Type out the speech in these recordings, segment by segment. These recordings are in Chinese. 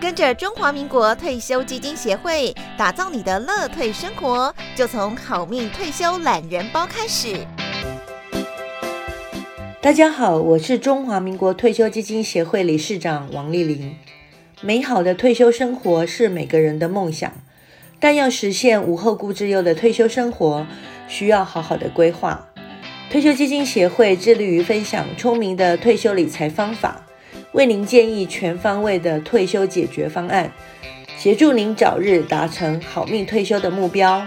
跟着中华民国退休基金协会打造你的乐退生活，就从好命退休懒人包开始。大家好，我是中华民国退休基金协会理事长王丽玲。美好的退休生活是每个人的梦想，但要实现无后顾之忧的退休生活，需要好好的规划。退休基金协会致力于分享聪明的退休理财方法，为您建议全方位的退休解决方案，协助您早日达成好命退休的目标。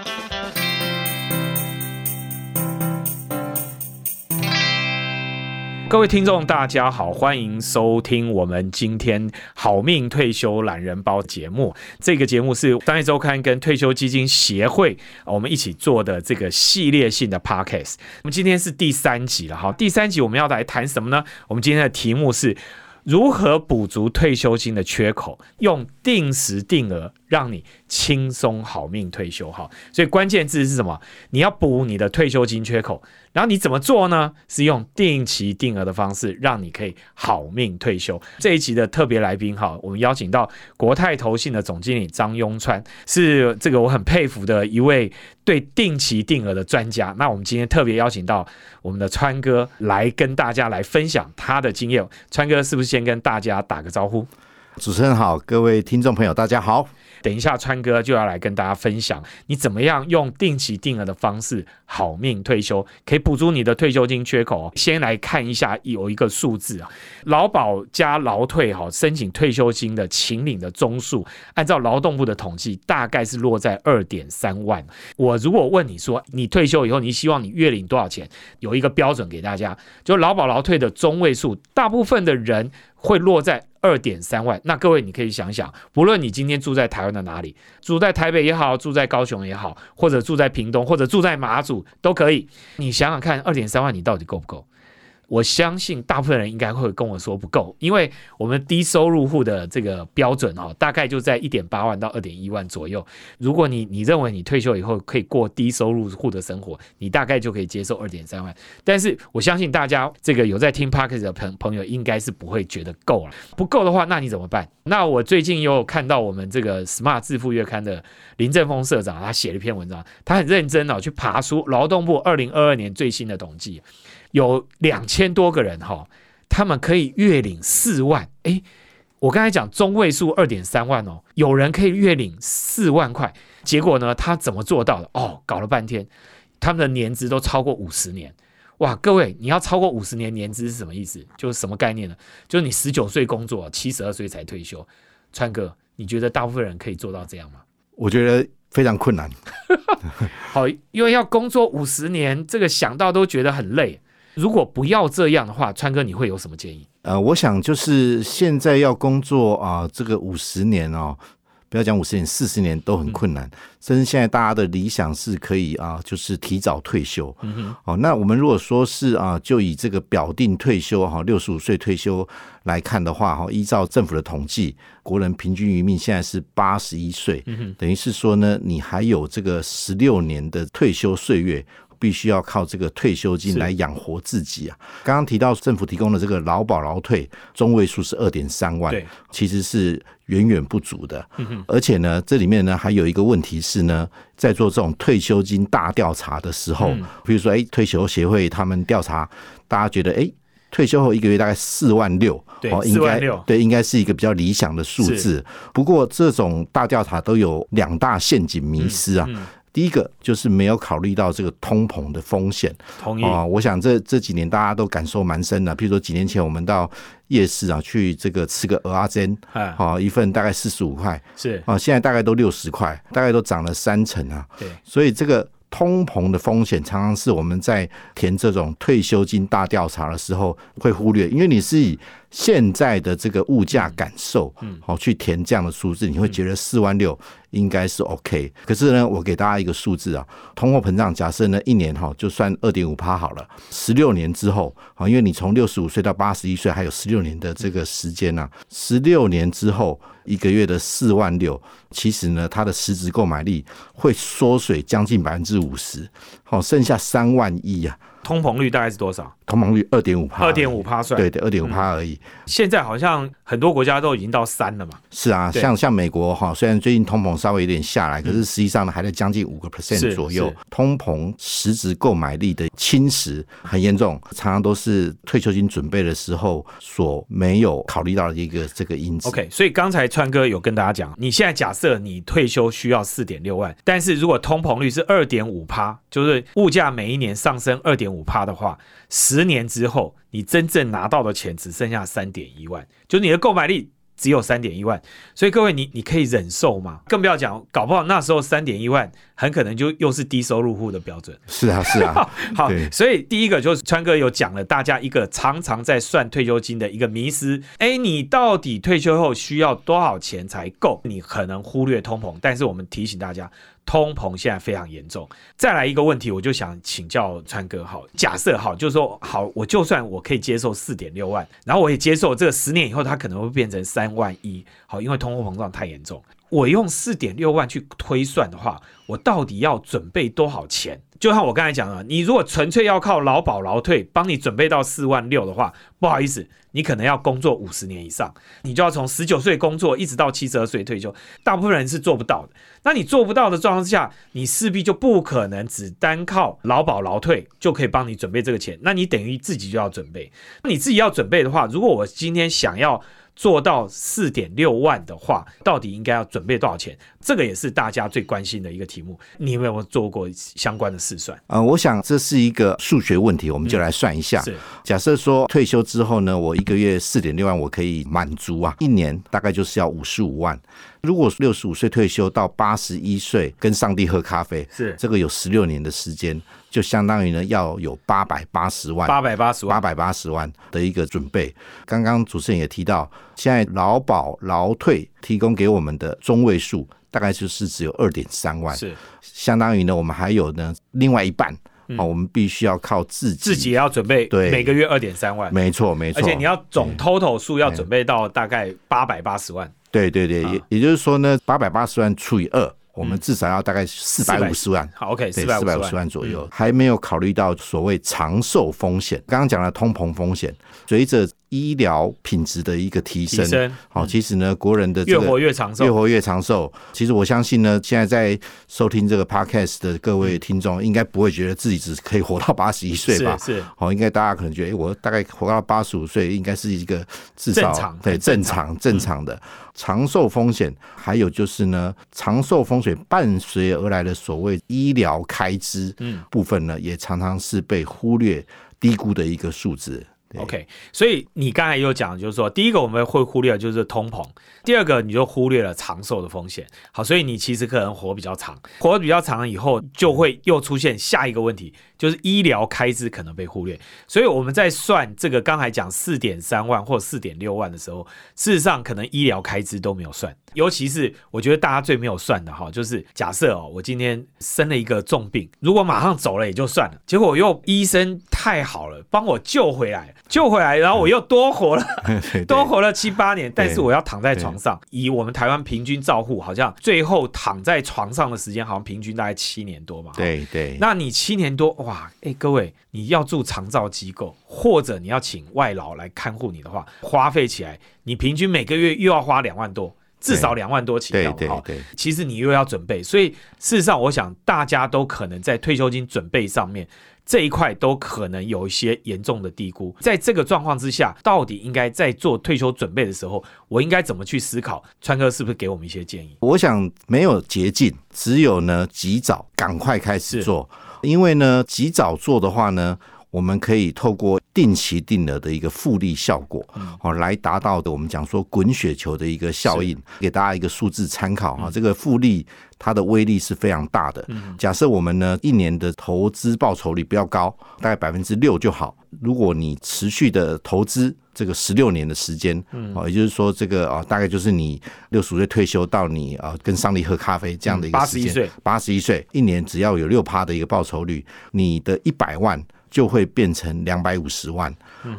各位听众，大家好，欢迎收听我们今天好命退休懒人包节目。这个节目是商业周刊跟退休基金协会我们一起做的这个系列性的 podcast。我们今天是第三集了，哈，第三集我们要来谈什么呢？我们今天的题目是如何补足退休金的缺口，用定时定额让你轻松好命退休。哈，所以关键字是什么？你要补你的退休金缺口。然后你怎么做呢？是用定期定额的方式，让你可以好命退休。这一集的特别来宾哈，我们邀请到国泰投信的总经理张庸川，是这个我很佩服的一位对定期定额的专家。那我们今天特别邀请到我们的川哥来跟大家来分享他的经验。川哥是不是先跟大家打个招呼？主持人好，各位听众朋友大家好。等一下，川哥就要来跟大家分享，你怎么样用定期定额的方式好命退休，可以补足你的退休金缺口。先来看一下有一个数字啊，劳保加劳退哈，申请退休金的请领的宗数，按照劳动部的统计，大概是落在二点三万。我如果问你说，你退休以后，你希望你月领多少钱？有一个标准给大家，就劳保劳退的中位数，大部分的人会落在。二点三万，那各位你可以想想，不论你今天住在台湾的哪里，住在台北也好，住在高雄也好，或者住在屏东，或者住在马祖都可以，你想想看，二点三万你到底够不够？我相信大部分人应该会跟我说不够，因为我们低收入户的这个标准哦，大概就在一点八万到二点一万左右。如果你你认为你退休以后可以过低收入户的生活，你大概就可以接受二点三万。但是我相信大家这个有在听 Parkes 的朋朋友应该是不会觉得够了。不够的话，那你怎么办？那我最近又看到我们这个 Smart 致富月刊的林正峰社长，他写了一篇文章，他很认真哦，去爬出劳动部二零二二年最新的统计。有两千多个人哈，他们可以月领四万。哎，我刚才讲中位数二点三万哦，有人可以月领四万块。结果呢，他怎么做到的？哦，搞了半天，他们的年资都超过五十年。哇，各位，你要超过五十年年资是什么意思？就是什么概念呢？就是你十九岁工作，七十二岁才退休。川哥，你觉得大部分人可以做到这样吗？我觉得非常困难。好，因为要工作五十年，这个想到都觉得很累。如果不要这样的话，川哥你会有什么建议？呃，我想就是现在要工作啊，这个五十年哦，不要讲五十年，四十年都很困难。甚至现在大家的理想是可以啊，就是提早退休。哦，那我们如果说是啊，就以这个表定退休哈，六十五岁退休来看的话哈，依照政府的统计，国人平均余命现在是八十一岁。嗯。等于是说呢，你还有这个十六年的退休岁月。必须要靠这个退休金来养活自己啊！刚刚提到政府提供的这个劳保劳退中位数是二点三万，其实是远远不足的。而且呢，这里面呢还有一个问题是呢，在做这种退休金大调查的时候，比如说哎，退休协会他们调查，大家觉得哎，退休后一个月大概四万六，对，四万六，对，应该是一个比较理想的数字。不过这种大调查都有两大陷阱迷失啊。第一个就是没有考虑到这个通膨的风险，同意啊。我想这这几年大家都感受蛮深的。譬如说几年前我们到夜市啊去这个吃个鹅阿煎，啊，一份大概四十五块，是啊，现在大概都六十块，大概都涨了三成啊。对，所以这个。通膨的风险常常是我们在填这种退休金大调查的时候会忽略，因为你是以现在的这个物价感受，嗯，好去填这样的数字，你会觉得四万六应该是 OK。可是呢，我给大家一个数字啊，通货膨胀假设呢一年哈就算二点五趴好了，十六年之后啊，因为你从六十五岁到八十一岁还有十六年的这个时间呢，十六年之后。一个月的四万六，其实呢，它的实质购买力会缩水将近百分之五十，好，剩下三万亿啊，通膨率大概是多少？通膨率二点五帕，二点五趴算。对对，二点五帕而已。现在好像很多国家都已经到三了嘛。是啊，像像美国哈，虽然最近通膨稍微有点下来，可是实际上呢还在将近五个 percent 左右。通膨实质购买力的侵蚀很严重，常常都是退休金准备的时候所没有考虑到的一个这个因子。OK，所以刚才川哥有跟大家讲，你现在假设你退休需要四点六万，但是如果通膨率是二点五趴，就是物价每一年上升二点五帕的话，十年之后你真正拿到的钱只剩下三点一万，就是你的购买力。只有三点一万，所以各位你你可以忍受吗？更不要讲，搞不好那时候三点一万很可能就又是低收入户的标准。是啊，是啊，好，所以第一个就是川哥有讲了，大家一个常常在算退休金的一个迷思，哎，你到底退休后需要多少钱才够？你可能忽略通膨，但是我们提醒大家，通膨现在非常严重。再来一个问题，我就想请教川哥，好，假设好，就是说好，我就算我可以接受四点六万，然后我也接受这个十年以后它可能会变成三万一，好，因为通货膨胀太严重。我用四点六万去推算的话，我到底要准备多少钱？就像我刚才讲的，你如果纯粹要靠劳保劳退帮你准备到四万六的话，不好意思，你可能要工作五十年以上，你就要从十九岁工作一直到七十二岁退休，大部分人是做不到的。那你做不到的状况之下，你势必就不可能只单靠劳保劳退就可以帮你准备这个钱，那你等于自己就要准备。你自己要准备的话，如果我今天想要做到四点六万的话，到底应该要准备多少钱？这个也是大家最关心的一个题目。你有没有做过相关的试算？呃，我想这是一个数学问题，我们就来算一下。是假设说退休之后呢，我一个月四点六万，我可以满足啊，一年大概就是要五十五万。如果六十五岁退休到八十一岁跟上帝喝咖啡，是这个有十六年的时间，就相当于呢要有八百八十万。八百八十万，八百八十万的一个准备。刚刚主持人也提到，现在劳保劳退提供给我们的中位数大概就是只有二点三万，是。相当于呢我们还有呢另外一半。哦，我们必须要靠自己，自己也要准备对。每个月二点三万，没错没错，而且你要总 total 数要准备到大概八百八十万，对对对，啊。也也就是说呢，八百八十万除以二，我们至少要大概四百五十万。好，OK，四百四百五十万左右，还没有考虑到所谓长寿风险。刚刚讲了通膨风险，随着医疗品质的一个提升，好，其实呢，国人的这越活越长寿越活越长寿。其实我相信呢，现在在收听这个 podcast 的各位听众，应该不会觉得自己只可以活到八十一岁吧？是是好，应该大家可能觉得，哎，我大概活到八十五岁，应该是一个至少正常对正正常正常的长寿风险。还有就是呢，长寿风险伴随而来的所谓医疗开支嗯部分呢，也常常是被忽略、低估的一个数字。OK，所以你刚才有讲，就是说，第一个我们会忽略就是通膨，第二个你就忽略了长寿的风险。好，所以你其实可能活比较长，活比较长了以后，就会又出现下一个问题，就是医疗开支可能被忽略。所以我们在算这个刚才讲四点三万或四点六万的时候，事实上可能医疗开支都没有算。尤其是我觉得大家最没有算的哈，就是假设哦，我今天生了一个重病，如果马上走了也就算了，结果又医生太好了，帮我救回来，救回来，然后我又多活了，多活了七八年，但是我要躺在床上。以我们台湾平均照护，好像最后躺在床上的时间好像平均大概七年多嘛。对对，那你七年多哇，哎，各位，你要住长照机构，或者你要请外劳来看护你的话，花费起来，你平均每个月又要花两万多。至少两万多起对对对，其实你又要准备，所以事实上，我想大家都可能在退休金准备上面这一块都可能有一些严重的低估。在这个状况之下，到底应该在做退休准备的时候，我应该怎么去思考？川哥是不是给我们一些建议？我想没有捷径，只有呢及早赶快开始做，因为呢及早做的话呢。我们可以透过定期定额的一个复利效果，哦，来达到的我们讲说滚雪球的一个效应，给大家一个数字参考哈。这个复利它的威力是非常大的。假设我们呢一年的投资报酬率比较高，大概百分之六就好。如果你持续的投资这个十六年的时间，哦，也就是说这个啊，大概就是你六十五岁退休到你啊跟上帝喝咖啡这样的一个时间，嗯81岁，八十一岁，一年只要有六趴的一个报酬率，你的一百万。就会变成两百五十万，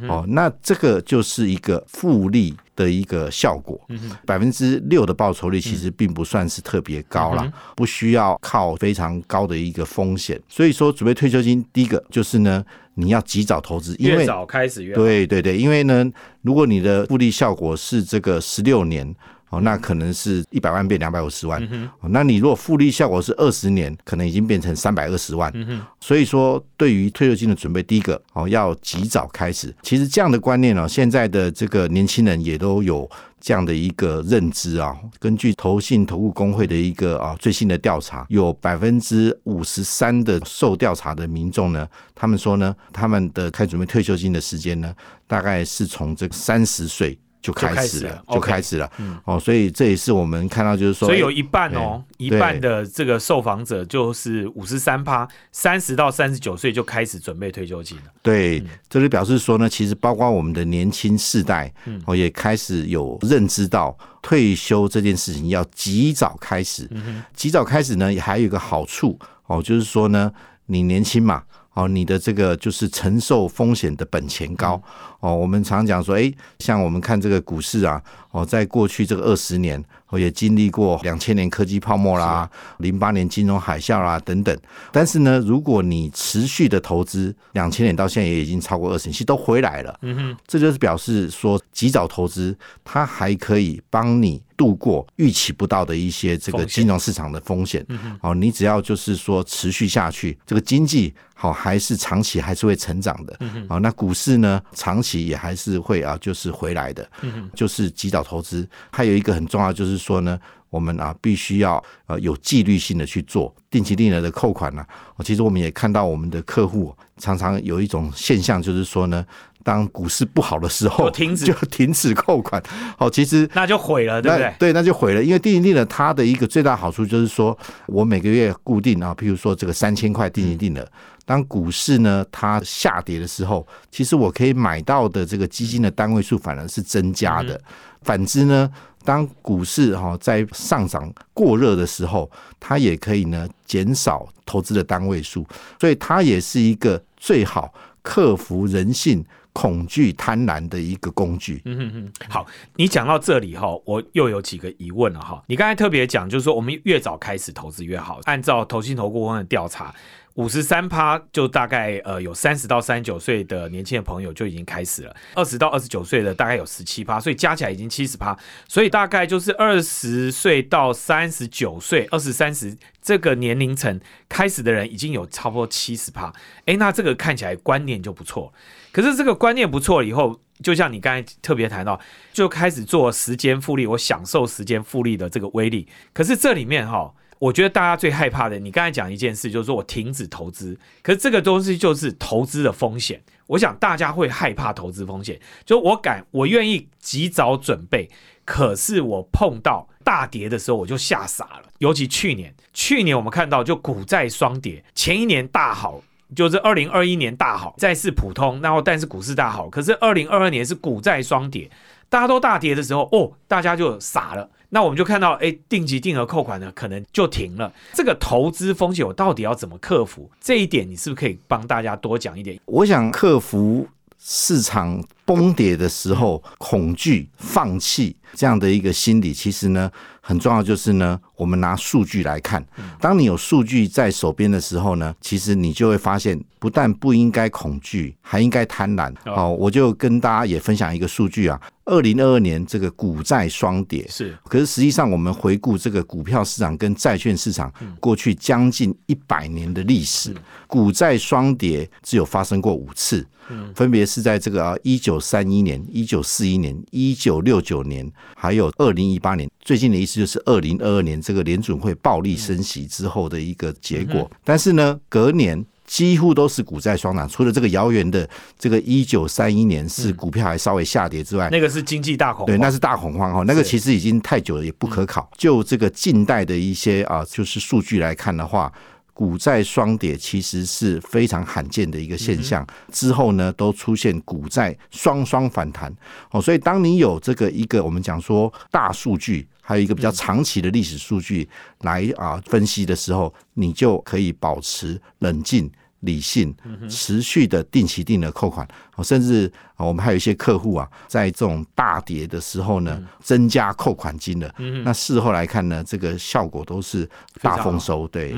哦，那这个就是一个复利的一个效果。百分之六的报酬率其实并不算是特别高啦，不需要靠非常高的一个风险。所以说，准备退休金，第一个就是呢，你要及早投资，因为越早开始。对对对，因为呢，如果你的复利效果是这个十六年。哦，那可能是一百万变两百五十万。哦，那你如果复利效果是二十年，可能已经变成三百二十万。所以说，对于退休金的准备，第一个哦要及早开始。其实这样的观念呢，现在的这个年轻人也都有这样的一个认知啊。根据投信投顾工会的一个啊最新的调查，有百分之五十三的受调查的民众呢，他们说呢，他们的开准备退休金的时间呢，大概是从这个三十岁。就开始了，就开始了，哦，所以这也是我们看到，就是说，所以有一半哦，一半的这个受访者就是五十三趴，三十到三十九岁就开始准备退休金了。对，这就表示说呢，其实包括我们的年轻世代，哦，也开始有认知到退休这件事情要及早开始。及早开始呢，也还有一个好处哦，就是说呢，你年轻嘛。哦，你的这个就是承受风险的本钱高哦。我们常讲说，哎，像我们看这个股市啊，哦，在过去这个二十年，哦，也经历过两千年科技泡沫啦，零八年金融海啸啦等等。但是呢，如果你持续的投资，两千年到现在也已经超过二十年，其实都回来了。嗯哼，这就是表示说，及早投资，它还可以帮你。度过预期不到的一些这个金融市场的风险，嗯哦，你只要就是说持续下去，这个经济好还是长期还是会成长的，嗯哦，那股市呢长期也还是会啊就是回来的，就是及早投资。还有一个很重要就是说呢，我们啊必须要呃有纪律性的去做定期定额的扣款呢。其实我们也看到我们的客户常常有一种现象，就是说呢。当股市不好的时候，就停止扣款。好，其实那就毁了，对不对？对，那就毁了。因为定期定额它的一个最大好处就是说，我每个月固定啊，譬如说这个三千块定期定额，当股市呢它下跌的时候，其实我可以买到的这个基金的单位数反而是增加的。反之呢，当股市哈在上涨过热的时候，它也可以呢减少投资的单位数，所以它也是一个最好克服人性。恐惧、贪婪的一个工具。嗯嗯嗯，好，你讲到这里哈，我又有几个疑问了哈。你刚才特别讲，就是说我们越早开始投资越好。按照投信投顾问的调查。五十三趴就大概呃有三十到三十九岁的年轻的朋友就已经开始了，二十到二十九岁的大概有十七趴，所以加起来已经七十趴，所以大概就是二十岁到三十九岁，二十三十这个年龄层开始的人已经有差不多七十趴，哎，那这个看起来观念就不错。可是这个观念不错以后，就像你刚才特别谈到，就开始做时间复利，我享受时间复利的这个威力。可是这里面哈。我觉得大家最害怕的，你刚才讲一件事，就是说我停止投资，可是这个东西就是投资的风险。我想大家会害怕投资风险，就我敢，我愿意及早准备，可是我碰到大跌的时候，我就吓傻了。尤其去年，去年我们看到就股债双跌，前一年大好，就是二零二一年大好，债市普通，然后但是股市大好，可是二零二二年是股债双跌，大家都大跌的时候，哦，大家就傻了。那我们就看到，哎，定期定额扣款呢，可能就停了。这个投资风险，我到底要怎么克服？这一点，你是不是可以帮大家多讲一点？我想克服市场崩跌的时候恐惧、放弃这样的一个心理，其实呢，很重要就是呢，我们拿数据来看。当你有数据在手边的时候呢，其实你就会发现，不但不应该恐惧，还应该贪婪。哦，我就跟大家也分享一个数据啊。二零二二年这个股债双跌是，可是实际上我们回顾这个股票市场跟债券市场过去将近一百年的历史，股债双跌只有发生过五次，分别是在这个啊一九三一年、一九四一年、一九六九年，还有二零一八年。最近的意思就是二零二二年这个联准会暴力升息之后的一个结果。但是呢，隔年。几乎都是股债双涨，除了这个遥远的这个一九三一年是股票还稍微下跌之外，那个是经济大恐慌，对，那是大恐慌哈。那个其实已经太久了，也不可考。就这个近代的一些啊，就是数据来看的话，股债双跌其实是非常罕见的一个现象。之后呢，都出现股债双双反弹哦。所以当你有这个一个我们讲说大数据。还有一个比较长期的历史数据来啊分析的时候，你就可以保持冷静，理性、持续的定期定额扣款，哦甚至啊我们还有一些客户啊，在这种大跌的时候呢，增加扣款金额。那事后来看呢，这个效果都是大丰收。对，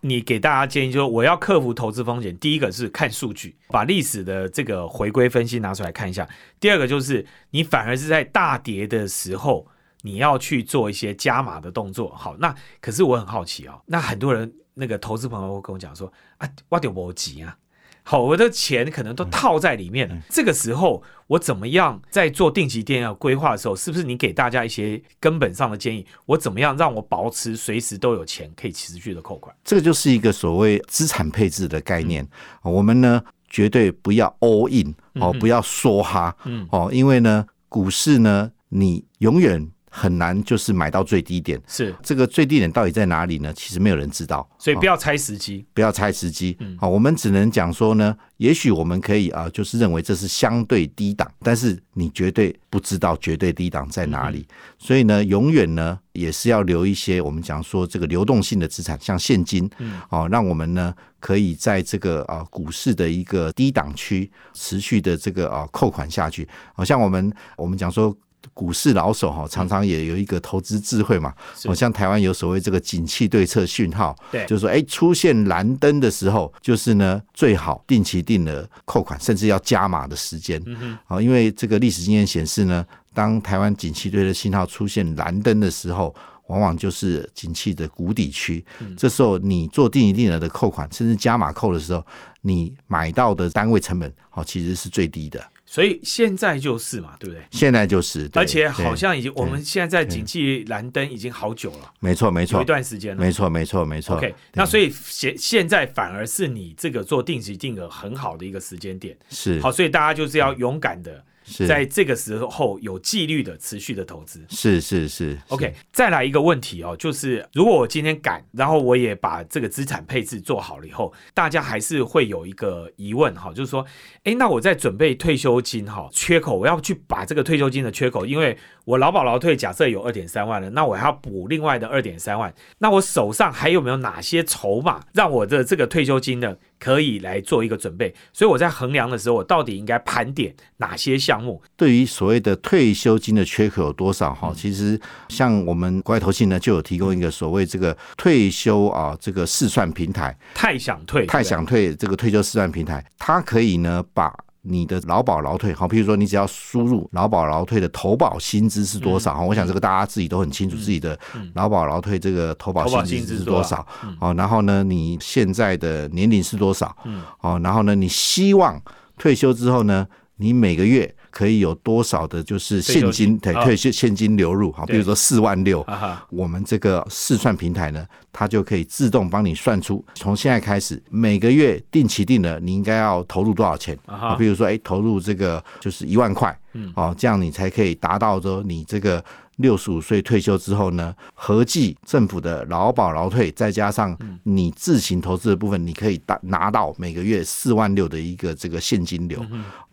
你给大家建议就是，我要克服投资风险，第一个是看数据，把历史的这个回归分析拿出来看一下；第二个就是你反而是在大跌的时候，你要去做一些加码的动作。好，那可是我很好奇哦，那很多人那个投资朋友会跟我讲说啊，我得我急啊。好，我的钱可能都套在里面了。这个时候，我怎么样在做定期定额规划的时候，是不是你给大家一些根本上的建议？我怎么样让我保持随时都有钱可以持续的扣款？这个就是一个所谓资产配置的概念。我们呢，绝对不要 all in 哦，不要梭哈嗯哦，因为呢，股市呢，你永远。很难，就是买到最低点。是这个最低点到底在哪里呢？其实没有人知道，所以不要猜时机，不要猜时机。好，我们只能讲说呢，也许我们可以啊，就是认为这是相对低档，但是你绝对不知道绝对低档在哪里。所以呢，永远呢也是要留一些我们讲说这个流动性的资产，像现金，哦，让我们呢可以在这个啊股市的一个低档区持续的这个啊扣款下去。好像我们我们讲说。股市老手哈，常常也有一个投资智慧嘛。好像台湾有所谓这个景气对策讯号，对，就是说，哎，出现蓝灯的时候，就是呢最好定期定额扣款，甚至要加码的时间。啊，因为这个历史经验显示呢，当台湾景气对策信号出现蓝灯的时候，往往就是景气的谷底区。这时候你做定一定额的扣款，甚至加码扣的时候，你买到的单位成本，好，其实是最低的。所以现在就是嘛，对不对？现在就是，而且好像已经，我们现在在景气蓝灯已经好久了，没错没错，有一段时间了，没错没错没错。OK，那所以现现在反而是你这个做定期定额很好的一个时间点，是好，所以大家就是要勇敢的。在这个时候有纪律的持续的投资，是是是，OK。再来一个问题哦，就是如果我今天敢，然后我也把这个资产配置做好了以后，大家还是会有一个疑问哈，就是说，哎，那我在准备退休金哈，缺口我要去把这个退休金的缺口，因为我劳保劳退假设有二点三万了，那我还要补另外的二点三万，那我手上还有没有哪些筹码，让我的这个退休金呢？可以来做一个准备，所以我在衡量的时候，我到底应该盘点哪些项目？对于所谓的退休金的缺口有多少？哈，其实像我们国外投信呢，就有提供一个所谓这个退休啊这个试算平台，太想退，太想退这个退休试算平台，它可以呢把。你的劳保劳退，好，譬如说你只要输入劳保劳退的投保薪资是多少，哈，我想这个大家自己都很清楚，自己的劳保劳退这个投保薪资是多少，哦，然后呢，你现在的年龄是多少，哦，然后呢，你希望退休之后呢，你每个月。可以有多少的，就是现金对退休现金流入，好，比如说四万六，我们这个试算平台呢，它就可以自动帮你算出，从现在开始每个月定期定额，你应该要投入多少钱啊？比如说，哎，投入这个就是一万块，哦，这样你才可以达到说你这个。六十五岁退休之后呢，合计政府的劳保劳退，再加上你自行投资的部分，你可以拿拿到每个月四万六的一个这个现金流，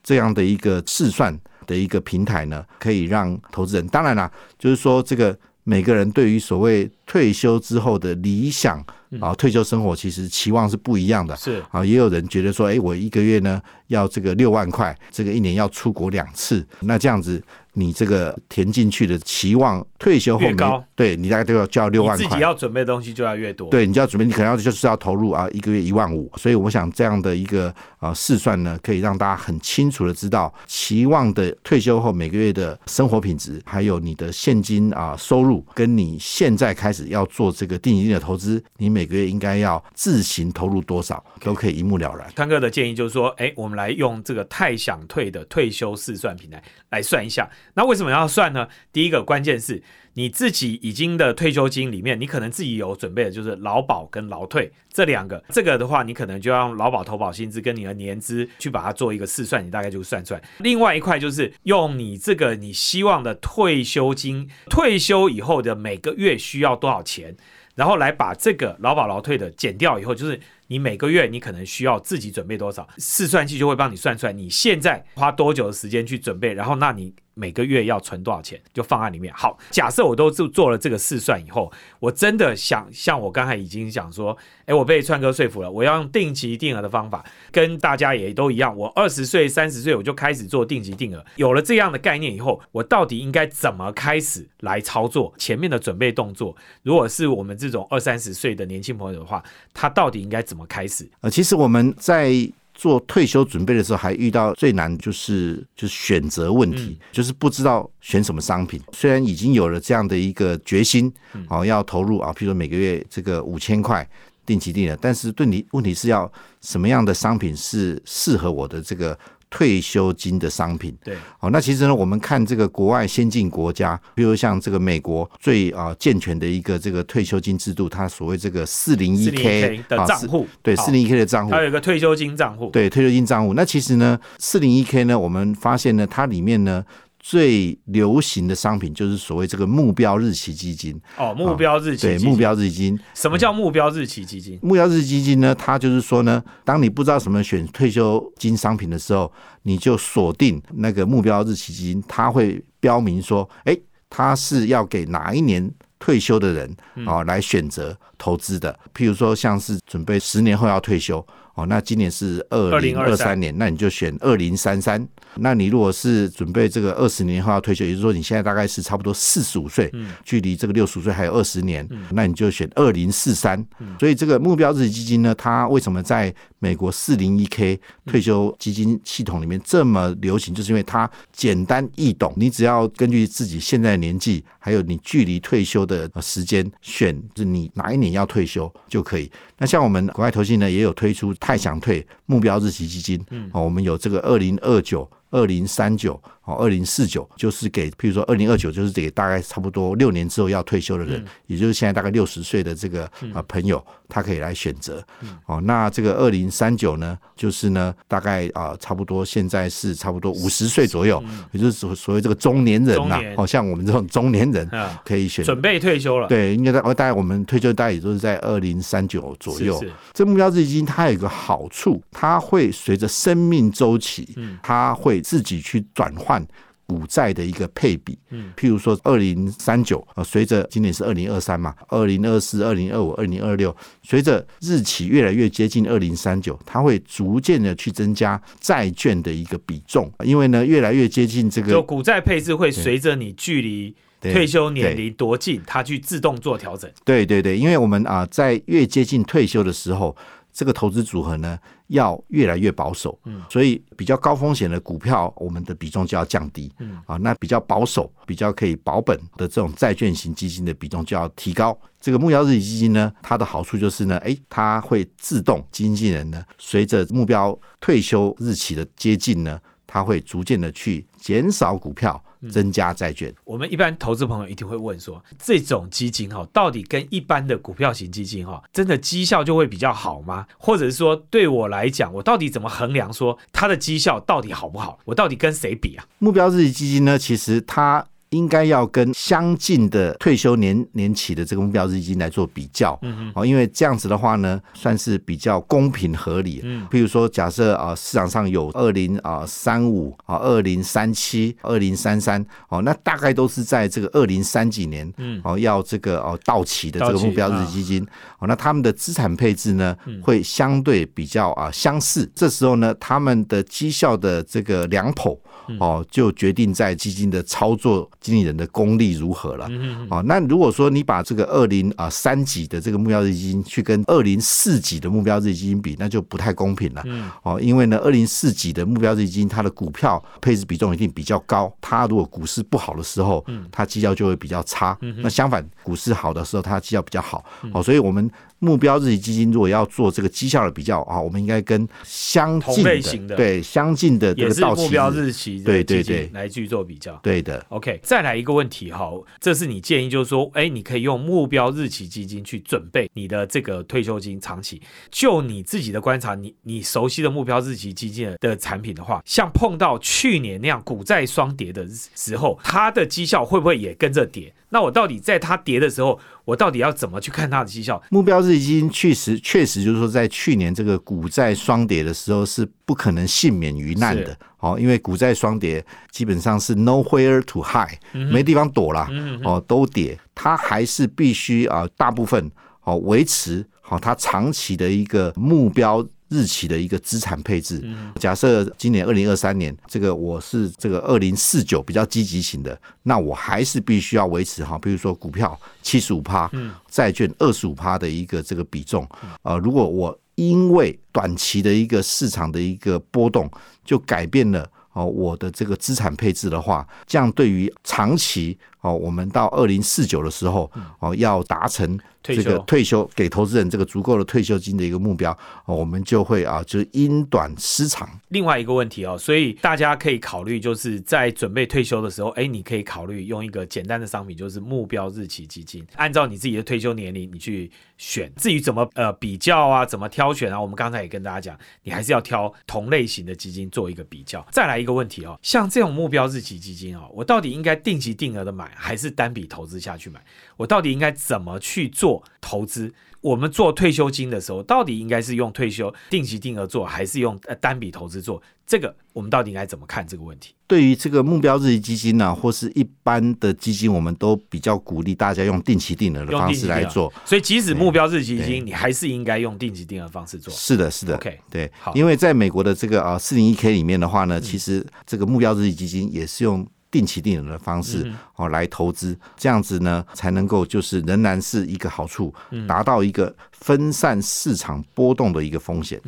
这样的一个试算的一个平台呢，可以让投资人。当然啦，就是说这个每个人对于所谓退休之后的理想啊，退休生活其实期望是不一样的。是啊，也有人觉得说，哎，我一个月呢要这个六万块，这个一年要出国两次，那这样子。你这个填进去的期望退休后高，对你大概都要交六万块，自己要准备的东西就要越多。对，你就要准备，你可能要就是要投入啊，一个月一万五。所以我想这样的一个啊试算呢，可以让大家很清楚的知道期望的退休后每个月的生活品质，还有你的现金啊收入，跟你现在开始要做这个定期的投资，你每个月应该要自行投入多少，都可以一目了然。康哥的建议就是说，哎，我们来用这个太想退的退休试算平台来算一下。那为什么要算呢？第一个关键是你自己已经的退休金里面，你可能自己有准备的，就是劳保跟劳退这两个。这个的话，你可能就要劳保投保薪资跟你的年资去把它做一个试算，你大概就算出来。另外一块就是用你这个你希望的退休金，退休以后的每个月需要多少钱。然后来把这个劳保劳退的减掉以后，就是你每个月你可能需要自己准备多少，试算器就会帮你算出来你现在花多久的时间去准备，然后那你。每个月要存多少钱，就放在里面。好，假设我都做做了这个试算以后，我真的想像我刚才已经讲说，哎，我被川哥说服了，我要用定期定额的方法，跟大家也都一样。我二十岁、三十岁我就开始做定期定额。有了这样的概念以后，我到底应该怎么开始来操作前面的准备动作？如果是我们这种二三十岁的年轻朋友的话，他到底应该怎么开始？呃，其实我们在。做退休准备的时候，还遇到最难就是就是选择问题，就是不知道选什么商品。虽然已经有了这样的一个决心，哦，要投入啊，譬如说每个月这个五千块定期定额，但是对你问题是要什么样的商品是适合我的这个。退休金的商品，对，好，那其实呢，我们看这个国外先进国家，比如像这个美国最啊健全的一个这个退休金制度，它所谓这个四零一 K 的账户，对，四零一 K 的账户，它有一个退休金账户，对，退休金账户。那其实呢，四零一 K 呢，我们发现呢，它里面呢。最流行的商品就是所谓这个目标日期基金哦，目标日期对目标日期基金，什么叫目标日期基金？目标日期基金呢，它就是说呢，当你不知道什么选退休金商品的时候，你就锁定那个目标日期基金，它会标明说，哎，它是要给哪一年退休的人啊来选择投资的。譬如说，像是准备十年后要退休。哦，那今年是二零二三年，那你就选二零三三。那你如果是准备这个二十年后要退休，也就是说你现在大概是差不多四十五岁，距离这个六十岁还有二十年，那你就选二零四三。所以这个目标日基金呢，它为什么在美国四零一 K 退休基金系统里面这么流行？就是因为它简单易懂，你只要根据自己现在的年纪，还有你距离退休的时间，选是你哪一年要退休就可以。那像我们国外投信呢，也有推出太想退目标日期基金，哦，我们有这个二零二九、二零三九。哦，二零四九就是给，譬如说二零二九就是给大概差不多六年之后要退休的人，也就是现在大概六十岁的这个啊朋友，他可以来选择。哦，那这个二零三九呢，就是呢大概啊差不多现在是差不多五十岁左右，也就是所所谓这个中年人呐。哦，像我们这种中年人可以选准备退休了。对，应该在大概我们退休大概也都是在二零三九左右。这目标基金它有一个好处，它会随着生命周期，它会自己去转换。股债的一个配比，嗯，譬如说二零三九，呃，随着今年是二零二三嘛，二零二四、二零二五、二零二六，随着日期越来越接近二零三九，它会逐渐的去增加债券的一个比重，因为呢，越来越接近这个，就股债配置会随着你距离退休年龄多近，它去自动做调整。对对对，因为我们啊，在越接近退休的时候。这个投资组合呢，要越来越保守，嗯，所以比较高风险的股票，我们的比重就要降低，嗯啊，那比较保守、比较可以保本的这种债券型基金的比重就要提高。这个目标日期基金呢，它的好处就是呢，哎，它会自动经纪人呢，随着目标退休日期的接近呢，它会逐渐的去减少股票。增加债券，我们一般投资朋友一定会问说，这种基金哈，到底跟一般的股票型基金哈，真的绩效就会比较好吗？或者是说，对我来讲，我到底怎么衡量说它的绩效到底好不好？我到底跟谁比啊？目标日期基金呢？其实它。应该要跟相近的退休年年期的这个目标基金来做比较，哦，因为这样子的话呢，算是比较公平合理。嗯，譬如说，假设啊，市场上有二零啊三五啊二零三七二零三三哦，那大概都是在这个二零三几年，嗯，哦，要这个哦到期的这个目标日基金，哦，那他们的资产配置呢，会相对比较啊相似。这时候呢，他们的绩效的这个两剖。哦，就决定在基金的操作经理人的功力如何了。哦，那如果说你把这个二零啊三级的这个目标日基金去跟二零四级的目标日基金比，那就不太公平了。哦，因为呢，二零四级的目标日基金它的股票配置比重一定比较高，它如果股市不好的时候，它绩效就会比较差。那相反，股市好的时候，它绩效比较好。哦，所以我们。目标日期基金如果要做这个绩效的比较啊，我们应该跟相近的对相近的这个到期目标日期对对对来去做比较。对的，OK，再来一个问题哈，这是你建议就是说，哎，你可以用目标日期基金去准备你的这个退休金长期。就你自己的观察，你你熟悉的目标日期基金的产品的话，像碰到去年那样股债双跌的时候，它的绩效会不会也跟着跌？那我到底在它跌的时候，我到底要怎么去看它的绩效？目标日基金确实确实就是说，在去年这个股债双跌的时候，是不可能幸免于难的。哦，因为股债双跌基本上是 nowhere to hide，没地方躲了。哦，都跌，它还是必须啊，大部分哦维持好它长期的一个目标。日期的一个资产配置，假设今年二零二三年，这个我是这个二零四九比较积极型的，那我还是必须要维持哈，比如说股票七十五趴，债券二十五趴的一个这个比重。呃，如果我因为短期的一个市场的一个波动，就改变了哦我的这个资产配置的话，这样对于长期哦，我们到二零四九的时候哦要达成。这个退休给投资人这个足够的退休金的一个目标，我们就会啊，就是因短失长。另外一个问题哦，所以大家可以考虑，就是在准备退休的时候，哎，你可以考虑用一个简单的商品，就是目标日期基金，按照你自己的退休年龄，你去选。至于怎么呃比较啊，怎么挑选啊，我们刚才也跟大家讲，你还是要挑同类型的基金做一个比较。再来一个问题哦，像这种目标日期基金哦，我到底应该定期定额的买，还是单笔投资下去买？我到底应该怎么去做投资？我们做退休金的时候，到底应该是用退休定期定额做，还是用呃单笔投资做？这个我们到底应该怎么看这个问题？对于这个目标日期基金呢，或是一般的基金，我们都比较鼓励大家用定期定额的方式来做。所以，即使目标日期基金，你还是应该用定期定额方式做。是的，是的。OK，对，因为在美国的这个啊四零一 K 里面的话呢，其实这个目标日期基金也是用。定期定额的方式哦来投资，这样子呢才能够就是仍然是一个好处，达到一个分散市场波动的一个风险。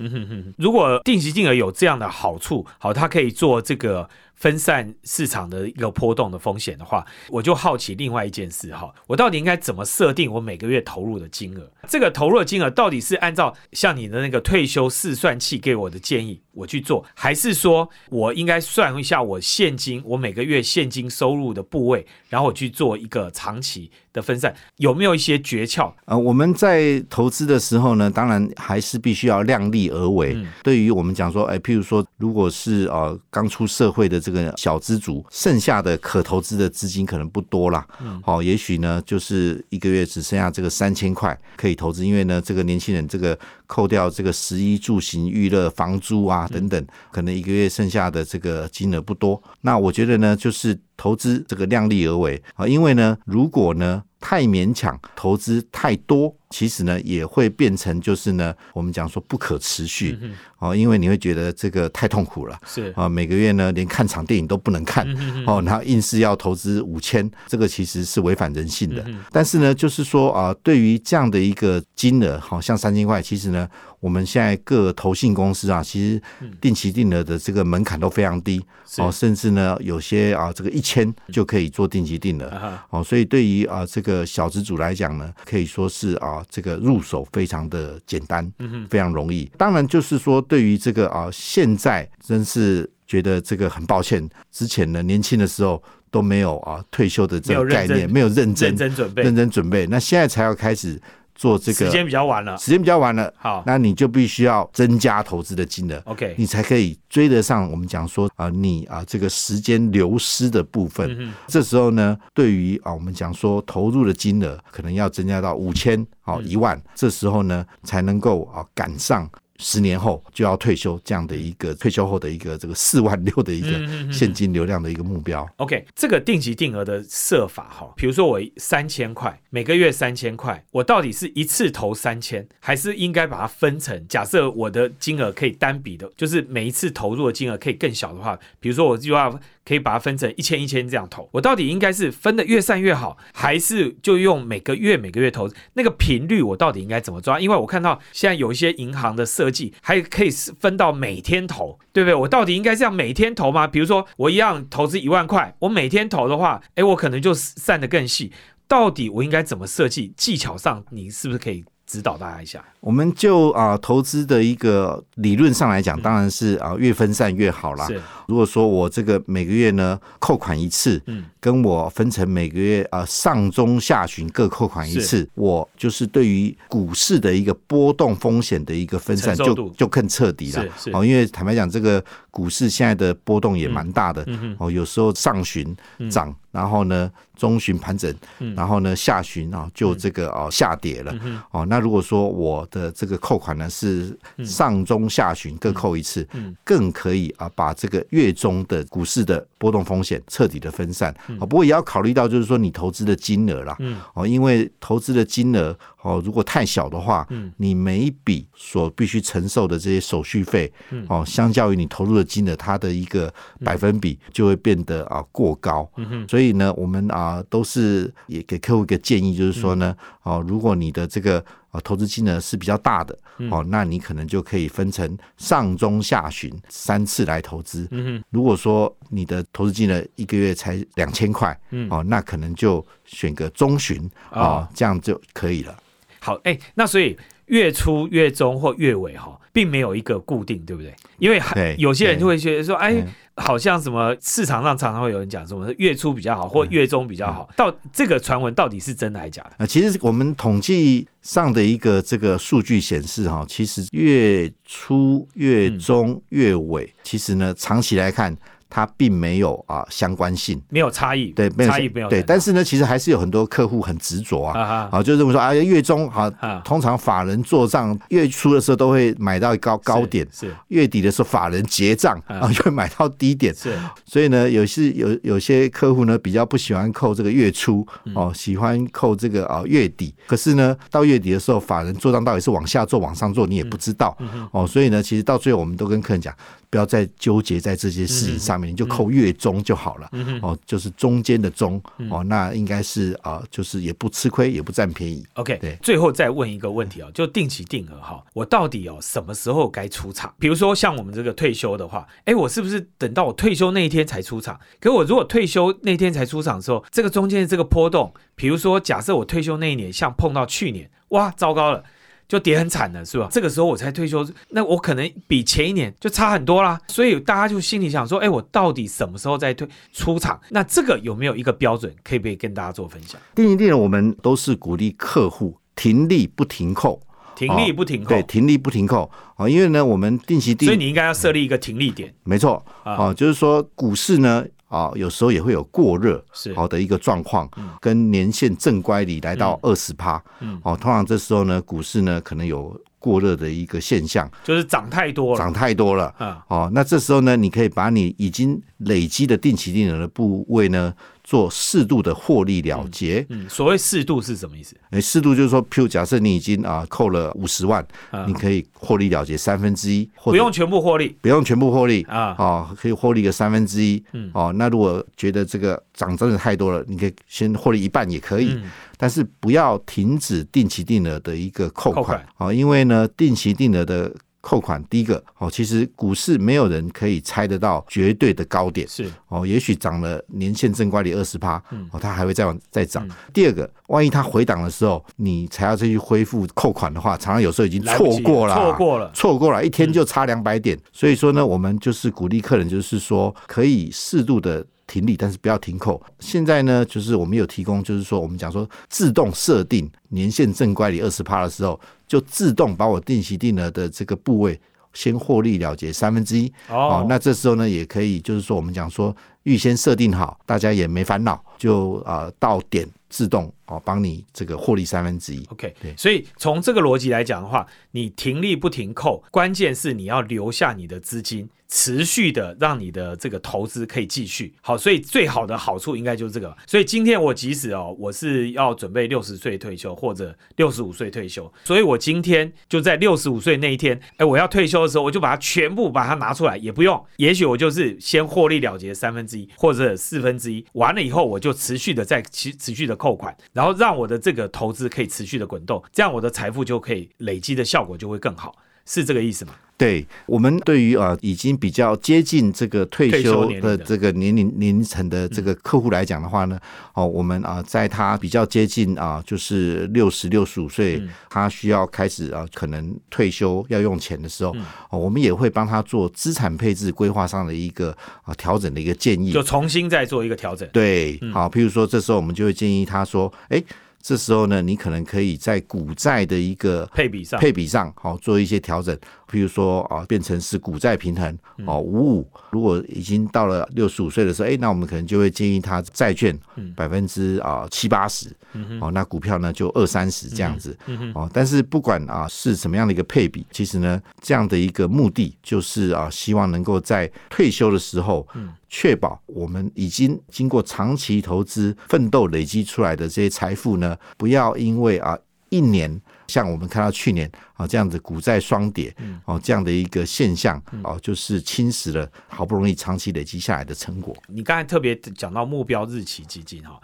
如果定期定额有这样的好处，好，它可以做这个。分散市场的一个波动的风险的话，我就好奇另外一件事哈，我到底应该怎么设定我每个月投入的金额？这个投入的金额到底是按照像你的那个退休试算器给我的建议我去做，还是说我应该算一下我现金我每个月现金收入的部位，然后我去做一个长期？的分散有没有一些诀窍？呃，我们在投资的时候呢，当然还是必须要量力而为。对于我们讲说，哎，譬如说，如果是呃刚出社会的这个小资族，剩下的可投资的资金可能不多啦。好，也许呢，就是一个月只剩下这个三千块可以投资，因为呢，这个年轻人这个扣掉这个食衣住行娱乐、房租啊等等，可能一个月剩下的这个金额不多。那我觉得呢，就是投资这个量力而为啊，因为呢，如果呢。太勉强，投资太多。其实呢，也会变成就是呢，我们讲说不可持续哦，因为你会觉得这个太痛苦了，是。啊，每个月呢连看场电影都不能看。哦，然后硬是要投资五千，这个其实是违反人性的。但是呢，就是说啊，对于这样的一个金额，好像三千块，其实呢，我们现在各投信公司啊，其实定期定额的这个门槛都非常低。哦，甚至呢，有些啊，这个一千就可以做定期定额。哦，所以对于啊这个小资主来讲呢，可以说是啊。这个入手非常的简单，非常容易。当然，就是说，对于这个啊，现在真是觉得这个很抱歉，之前呢，年轻的时候都没有啊退休的这个概念，没有认真认真准备，认真准备。那现在才要开始。做这个时间比较晚了，时间比较晚了，好，那你就必须要增加投资的金额，OK，你才可以追得上我们讲说啊，你啊这个时间流失的部分。这时候呢，对于啊我们讲说投入的金额可能要增加到五千好一万，这时候呢才能够啊赶上。十年后就要退休，这样的一个退休后的一个这个四万六的一个现金流量的一个目标。OK，这个定期定额的设法哈，比如说我三千块，每个月三千块，我到底是一次投三千，还是应该把它分成？假设我的金额可以单笔的，就是每一次投入的金额可以更小的话，比如说我就要。可以把它分成一千一千这样投，我到底应该是分的越散越好，还是就用每个月每个月投那个频率？我到底应该怎么抓？因为我看到现在有一些银行的设计还可以分到每天投，对不对？我到底应该这样每天投吗？比如说我一样投资一万块，我每天投的话，哎，我可能就散的更细。到底我应该怎么设计？技巧上你是不是可以？指导大家一下，我们就啊投资的一个理论上来讲，当然是啊越分散越好啦。如果说我这个每个月呢扣款一次，嗯，跟我分成每个月啊上中下旬各扣款一次，我就是对于股市的一个波动风险的一个分散就就更彻底了。哦，因为坦白讲，这个股市现在的波动也蛮大的，哦，有时候上旬涨。然后呢中旬盘整，嗯。然后呢下旬啊就这个哦下跌了。哦，那如果说我的这个扣款呢是上中下旬各扣一次，嗯。更可以啊把这个月中的股市的波动风险彻底的分散。嗯。哦，不过也要考虑到就是说你投资的金额啦。哦，因为投资的金额哦如果太小的话，嗯。你每一笔所必须承受的这些手续费，嗯。哦，相较于你投入的金额，它的一个百分比就会变得啊过高。嗯所以呢，我们啊都是也给客户一个建议，就是说呢，嗯。哦，如果你的这个啊投资金额是比较大的，嗯哦，那你可能就可以分成上中下旬三次来投资。嗯如果说你的投资金额一个月才两千块，嗯哦，那可能就选个中旬哦哦，这样就可以了。好，哎、那所以月初、月中或月尾哈，并没有一个固定，对不对？因为还对有些人就会觉得说，哎对，好像什么市场上常常会有人讲什么月初比较好，或嗯月中比较好，到这个传闻到底是真的还是假的？啊，其实我们统计上的一个这个数据显示，哈，其实月初、月中、月尾，其实呢，长期来看，它并没有啊相关性。没有差异，对，没有差异没有对，但是呢，其实还是有很多客户很执着啊，啊就认为说啊，月中好啊，通常法人做账月初的时候都会买到高高点，是月底的时候法人结账啊。啊，就会买到低点。是。所以呢，有些有有些客户呢比较不喜欢扣这个月初嗯。哦，喜欢扣这个啊月底。可是呢，到月底的时候，法人做账到底是往下做、往上做，你也不知道。嗯哦。所以呢，其实到最后我们都跟客人讲，不要再纠结在这些事情上面，你就扣月中就好了。哦，就是中间的中哦，那应该是啊，就是也不吃亏，也不占便宜。OK，对最后再问一个问题哦，就定期定额哈，我到底哦什么时候该出场？比如说像我们这个退休的话，哎，我是不是等到我退休那一天才出场？可我如果退休那天才出场的时候，这个中间的这个波动，比如说假设我退休那一年像碰到去年，哇，糟糕了。就跌很惨了，是吧？这个时候我才退休，那我可能比前一年就差很多啦。所以大家就心里想说，哎，我到底什么时候再退出场？那这个有没有一个标准，可以不可以跟大家做分享？定一定额我们都是鼓励客户停利不停扣，停利不停扣，对，停利不停扣啊，因为呢，我们定期定所以你应该要设立一个停利点。没错，啊哦，就是说股市呢，啊，有时候也会有过热，好的一个状况，跟年限正乖离来到二十趴，嗯。哦，通常这时候呢，股市呢可能有过热的一个现象，就是涨太多了。涨太多了，啊，哦，那这时候呢，你可以把你已经累积的定期定额的部位呢，做适度的获利了结。嗯，所谓适度是什么意思？诶，适度就是说，譬如假设你已经啊扣了五十万，啊。你可以获利了结三分之一，不用全部获利。不用全部获利啊。哦，可以获利个三分之一，嗯。哦，那如果觉得这个涨真的太多了，你可以先获利一半也可以，嗯。但是不要停止定期定额的一个扣扣款。啊哦，因为呢，定期定额的扣款，第一个哦，其实股市没有人可以猜得到绝对的高点是哦，也许涨了年限正乖离二十趴，嗯哦，它还会再往再涨。第二个，万一它回档的时候，你才要再去恢复扣款的话，常常有时候已经错过了，错过了错过了，一天就差两百点。所以说呢，我们就是鼓励客人，就是说可以适度的。停利，但是不要停扣。现在呢，就是我们有提供，就是说我们讲说自动设定年限正乖离二十趴的时候，就自动把我定期定额的这个部位先获利了结三分之一。哦，那这时候呢，也可以就是说我们讲说预先设定好，大家也没烦恼，就啊、到点自动哦帮你这个获利三分之一。OK，对所以从这个逻辑来讲的话，你停利不停扣，关键是你要留下你的资金，持续的让你的这个投资可以继续。好，所以最好的好处应该就是这个。所以今天我即使哦，我是要准备六十岁退休或者六十五岁退休，所以我今天就在六十五岁那一天，哎，我要退休的时候，我就把它全部把它拿出来，也不用，也许我就是先获利了结三分之一或者四分之一，完了以后我就持续的在持持续的扣款，然后让我的这个投资可以持续的滚动，这样我的财富就可以累积的效果就会更好，是这个意思吗？对我们对于啊已经比较接近这个退退休的的这个年龄年龄层的这个客户来讲的话呢，哦，我们啊在他比较接近啊就是六十六十五岁，他需要开始啊可能退休要用钱的时候，哦，我们也会帮他做资产配置规划上的一个啊调整的一个建议。就重新再做一个调整。对，好，譬如说这时候我们就会建议他说，哎。这时候呢，你可能可以在股债的一个配比上，配比上好、做一些调整，譬如说啊，变成是股债平衡哦，五五。如果已经到了六十五岁的时候，哎，那我们可能就会建议他债券百分之啊七八十，哦，那股票呢就二三十这样子哦。但是不管啊是什么样的一个配比，其实呢，这样的一个目的就是啊，希望能够在退休的时候，确保我们已经经过长期投资奋斗累积出来的这些财富呢，不要因为啊一年。像我们看到去年啊这样子股债双跌，哦这样的一个现象哦，就是侵蚀了好不容易长期累积下来的成果。你刚才特别讲到目标日期基金哈，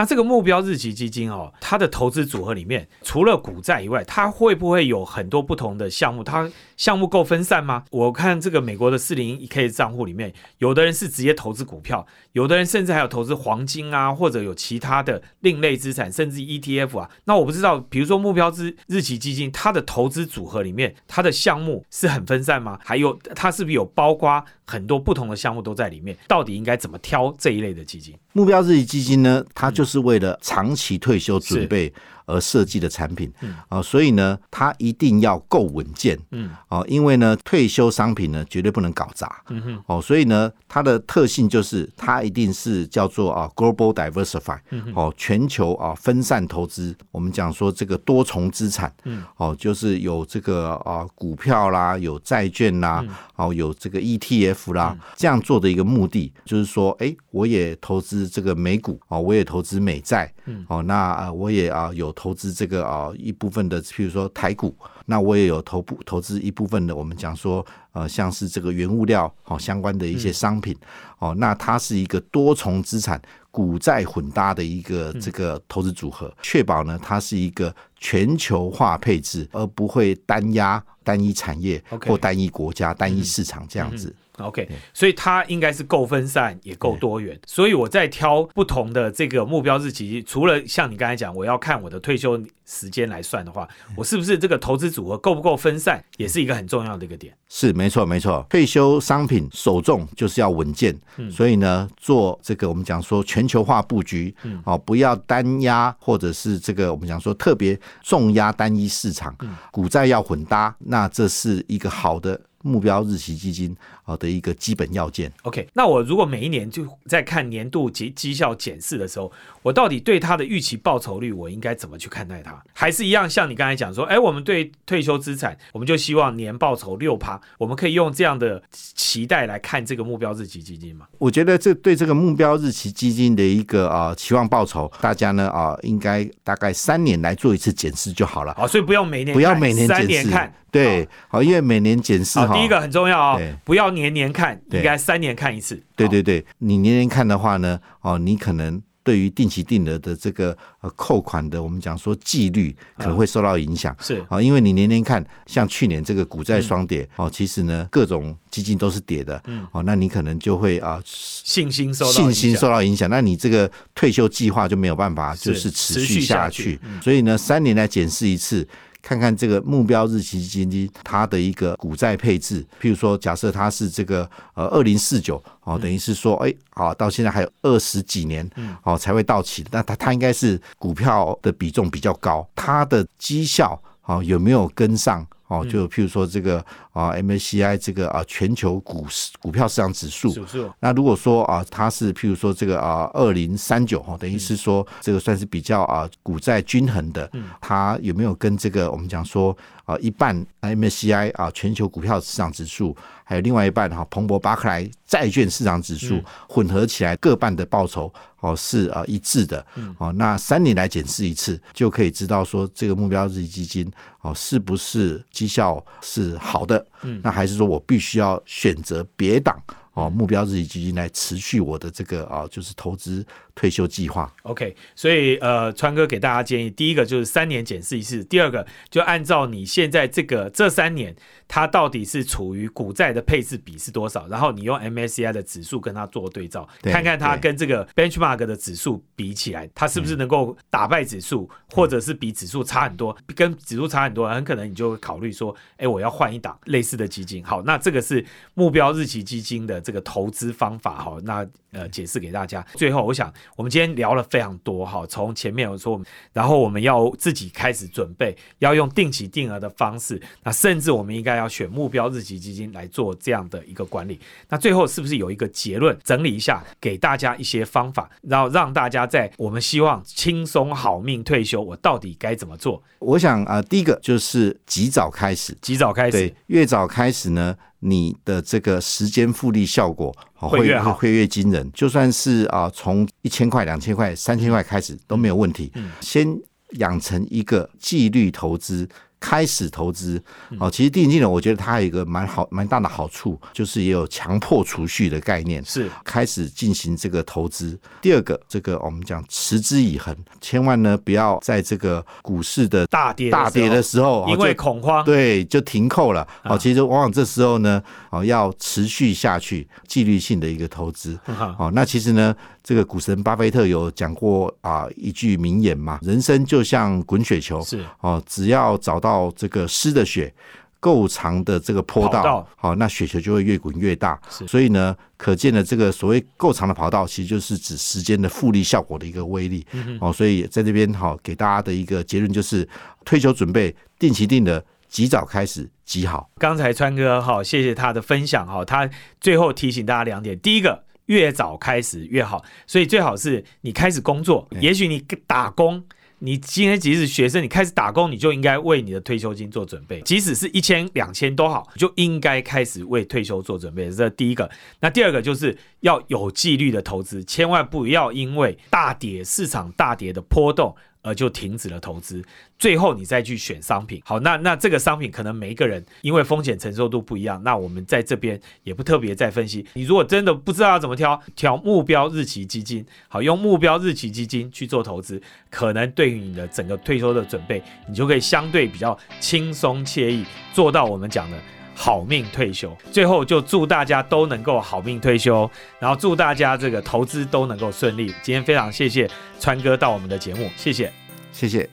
那这个目标日期基金哦，它的投资组合里面除了股债以外，它会不会有很多不同的项目？它项目够分散吗？我看这个美国的四零一 K 账户里面，有的人是直接投资股票，有的人甚至还有投资黄金啊，或者有其他的另类资产，甚至 ETF 啊。那我不知道，比如说目标之日期基金，它的投资组合里面，它的项目是很分散吗？还有，它是不是有包括很多不同的项目都在里面？到底应该怎么挑这一类的基金？目标日期基金呢，它就是为了长期退休准备而设计的产品。啊，所以呢，它一定要够稳健，嗯，哦，因为呢，退休商品呢绝对不能搞砸，嗯哼，哦，所以呢，它的特性就是它一定是叫做啊 global diversify，哦，全球啊分散投资，我们讲说这个多重资产，嗯，哦，就是有这个啊股票啦，有债券啦，哦，有这个 ETF 啦，这样做的一个目的就是说，哎，我也投资这个美股，哦，我也投资美债，嗯，哦，那我也啊有。投资这个啊一部分的，譬如说台股，那我也有投部投资一部分的，我们讲说呃像是这个原物料好相关的一些商品哦，那它是一个多重资产股债混搭的一个这个投资组合，确保呢它是一个全球化配置，而不会单压单一产业或单一国家、单一市场这样子。OK，所以它应该是够分散，也够多元。所以我在挑不同的这个目标日期，除了像你刚才讲，我要看我的退休时间来算的话，我是不是这个投资组合够不够分散，也是一个很重要的一个点。是，没错，没错。退休商品首重就是要稳健，所以呢，做这个我们讲说全球化布局，哦，不要单压，或者是这个我们讲说特别重压单一市场，股债要混搭，那这是一个好的。目标日期基金啊的一个基本要件。OK，那我如果每一年就在看年度绩绩效检视的时候，我到底对它的预期报酬率，我应该怎么去看待它？还是一样像你刚才讲说，哎，我们对退休资产，我们就希望年报酬六趴，我们可以用这样的期待来看这个目标日期基金吗？我觉得这对这个目标日期基金的一个啊期望报酬，大家呢啊应该大概三年来做一次检视就好了。好，所以不要每年不要每年三年看。对，好，因为每年检视哈，第一个很重要哦，不要年年看，应该三年看一次。对对对，你年年看的话呢，哦，你可能。对于定期定额的这个呃扣款的，我们讲说纪律可能会受到影响，是。啊，因为你年年看，像去年这个股债双跌哦，其实呢各种基金都是跌的，嗯，哦，那你可能就会啊信心受信心受到影响，那你这个退休计划就没有办法就是持续下去，所以呢三年来检视一次。看看这个目标日期基金它的一个股债配置，譬如说，假设它是这个呃二零四九哦，等于是说，哎，好，到现在还有二十几年哦才会到期，那它它应该是股票的比重比较高，它的绩效哦有没有跟上？哦，就譬如说这个啊，MSCI 这个啊全球股市股票市场指数，那如果说啊，它是譬如说这个啊二零三九哈，等于是说这个算是比较啊股债均衡的，它有没有跟这个我们讲说啊一半 MSCI 啊全球股票市场指数，还有另外一半哈彭博巴克莱债券市场指数混合起来各半的报酬？哦，是啊，一致的。哦，那三年来检视一次，就可以知道说这个目标日期基金哦是不是绩效是好的。嗯，那还是说我必须要选择别档哦目标日期基金来持续我的这个啊就是投资退休计划。OK，所以呃，川哥给大家建议，第一个就是三年检视一次，第二个就按照你现在这个这三年。它到底是处于股债的配置比是多少？然后你用 MSCI 的指数跟它做对照，看看它跟这个 benchmark 的指数比起来，它是不是能够打败指数，或者是比指数差很多？跟指数差很多，很可能你就会考虑说，哎，我要换一档类似的基金。好，那这个是目标日期基金的这个投资方法。哈，那呃解释给大家。最后，我想我们今天聊了非常多哈，从前面我说，然后我们要自己开始准备，要用定期定额的方式，那甚至我们应该要选目标日期基金来做这样的一个管理。那最后是不是有一个结论？整理一下，给大家一些方法，然后让大家在我们希望轻松好命退休，我到底该怎么做？我想啊，第一个就是及早开始，及早开始对，，越早开始呢，你的这个时间复利效果哦会越好会越惊人。就算是啊，从一千块、两千块、三千块开始都没有问题。嗯先养成一个纪律投资。开始投资嗯哦，其实定期定额，我觉得它有一个蛮好、蛮大的好处，就是也有强迫储蓄的概念。是开始进行这个投资。第二个，这个我们讲持之以恒，千万呢不要在这个股市的大跌大跌的时候，因为恐慌，对就停扣了。啊哦，其实往往这时候呢，哦要持续下去，纪律性的一个投资。哈哦，那其实呢，这个股神巴菲特有讲过啊一句名言嘛，人生就像滚雪球，是哦，只要找到这个湿的雪。够长的这个坡道好、那雪球就会越滚越大是。所以呢，可见的这个所谓够长的跑道，其实就是指时间的复利效果的一个威力。嗯哦，所以在这边好、给大家的一个结论就是，退休准备定期定的，及早开始，极好。刚才川哥哈，谢谢他的分享哈，他最后提醒大家两点，第一个越早开始越好，所以最好是你开始工作，也许你打工。你今天即使学生，你开始打工，你就应该为你的退休金做准备。即使是一千、两千都好，就应该开始为退休做准备。这是第一个。那第二个就是要有纪律的投资，千万不要因为大跌、市场大跌的波动而就停止了投资。最后你再去选商品。好，那那这个商品可能每一个人因为风险承受度不一样，那我们在这边也不特别再分析。你如果真的不知道要怎么挑，挑目标日期基金，好，用目标日期基金去做投资，可能对于你的整个退休的准备，你就可以相对比较轻松惬意，做到我们讲的。好命退休，最后就祝大家都能够好命退休，然后祝大家这个投资都能够顺利。今天非常谢谢川哥到我们的节目，谢谢。谢谢。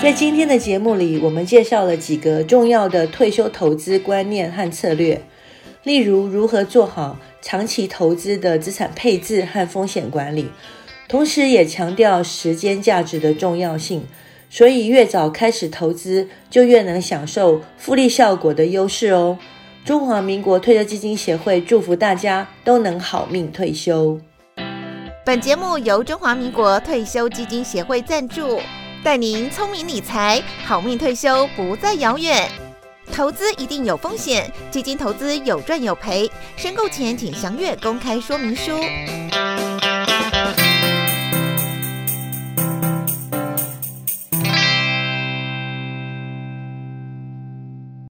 在今天的节目里，我们介绍了几个重要的退休投资观念和策略，例如如何做好长期投资的资产配置和风险管理，同时也强调时间价值的重要性。所以，越早开始投资，就越能享受复利效果的优势哦。中华民国退休基金协会祝福大家都能好命退休。本节目由中华民国退休基金协会赞助，带您聪明理财，好命退休不再遥远。投资一定有风险，基金投资有赚有赔，申购前请详阅公开说明书。